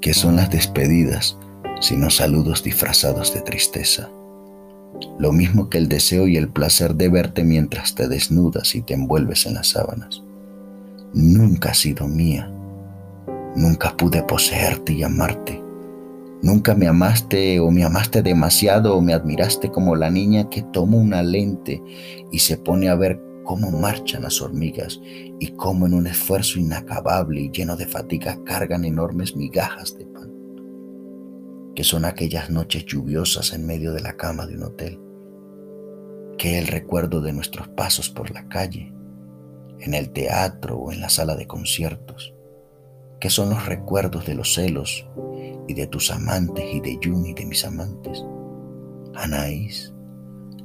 ¿Qué son las despedidas sino saludos disfrazados de tristeza? Lo mismo que el deseo y el placer de verte mientras te desnudas y te envuelves en las sábanas. Nunca has sido mía. Nunca pude poseerte y amarte. Nunca me amaste o me amaste demasiado o me admiraste como la niña que toma una lente y se pone a ver cómo marchan las hormigas y cómo en un esfuerzo inacabable y lleno de fatiga cargan enormes migajas de pan, que son aquellas noches lluviosas en medio de la cama de un hotel, que el recuerdo de nuestros pasos por la calle, en el teatro o en la sala de conciertos, que son los recuerdos de los celos y de tus amantes y de Jun y de mis amantes. Anaís,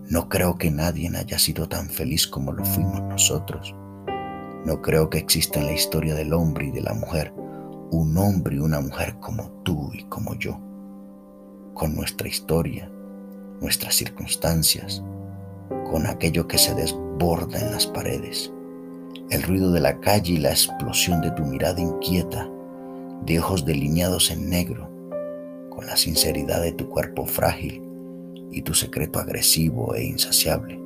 no creo que nadie haya sido tan feliz como lo fuimos nosotros. No creo que exista en la historia del hombre y de la mujer un hombre y una mujer como tú y como yo, con nuestra historia, nuestras circunstancias, con aquello que se desborda en las paredes, el ruido de la calle y la explosión de tu mirada inquieta, de ojos delineados en negro, con la sinceridad de tu cuerpo frágil y tu secreto agresivo e insaciable.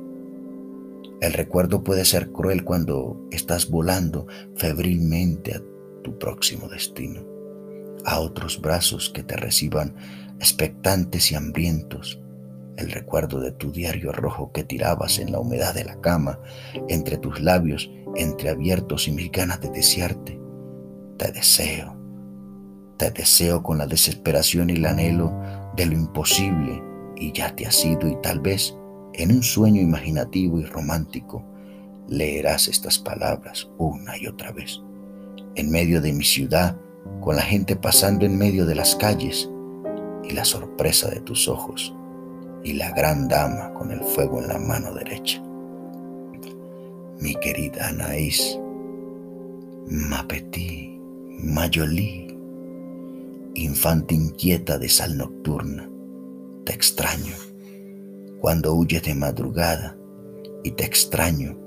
El recuerdo puede ser cruel cuando estás volando febrilmente a tu próximo destino, a otros brazos que te reciban expectantes y hambrientos. El recuerdo de tu diario rojo que tirabas en la humedad de la cama, entre tus labios entreabiertos y mis ganas de desearte. Te deseo, te deseo con la desesperación y el anhelo de lo imposible y ya te has ido y tal vez en un sueño imaginativo y romántico leerás estas palabras una y otra vez. En medio de mi ciudad, con la gente pasando en medio de las calles y la sorpresa de tus ojos y la gran dama con el fuego en la mano derecha. Mi querida Anaís, ma petit, mayolí, infante inquieta de sal nocturna, te extraño cuando huyes de madrugada y te extraño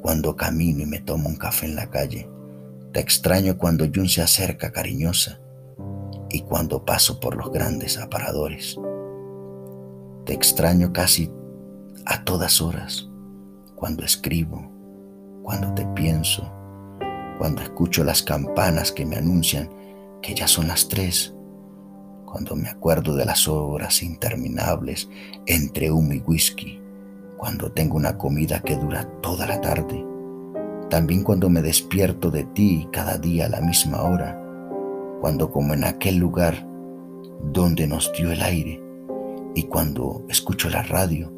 cuando camino y me tomo un café en la calle. Te extraño cuando Jun se acerca cariñosa y cuando paso por los grandes aparadores. Te extraño casi a todas horas, cuando escribo, cuando te pienso, cuando escucho las campanas que me anuncian que ya son las tres, cuando me acuerdo de las horas interminables entre humo y whisky, cuando tengo una comida que dura toda la tarde, también cuando me despierto de ti cada día a la misma hora, cuando como en aquel lugar donde nos dio el aire y cuando escucho la radio,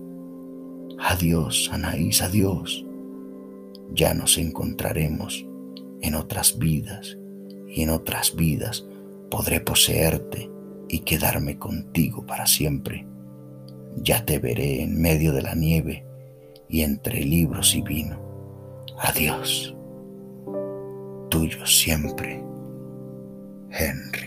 adiós Anaís, adiós, ya nos encontraremos en otras vidas y en otras vidas podré poseerte y quedarme contigo para siempre. Ya te veré en medio de la nieve y entre libros y vino. Adiós. Tuyo siempre, Henry.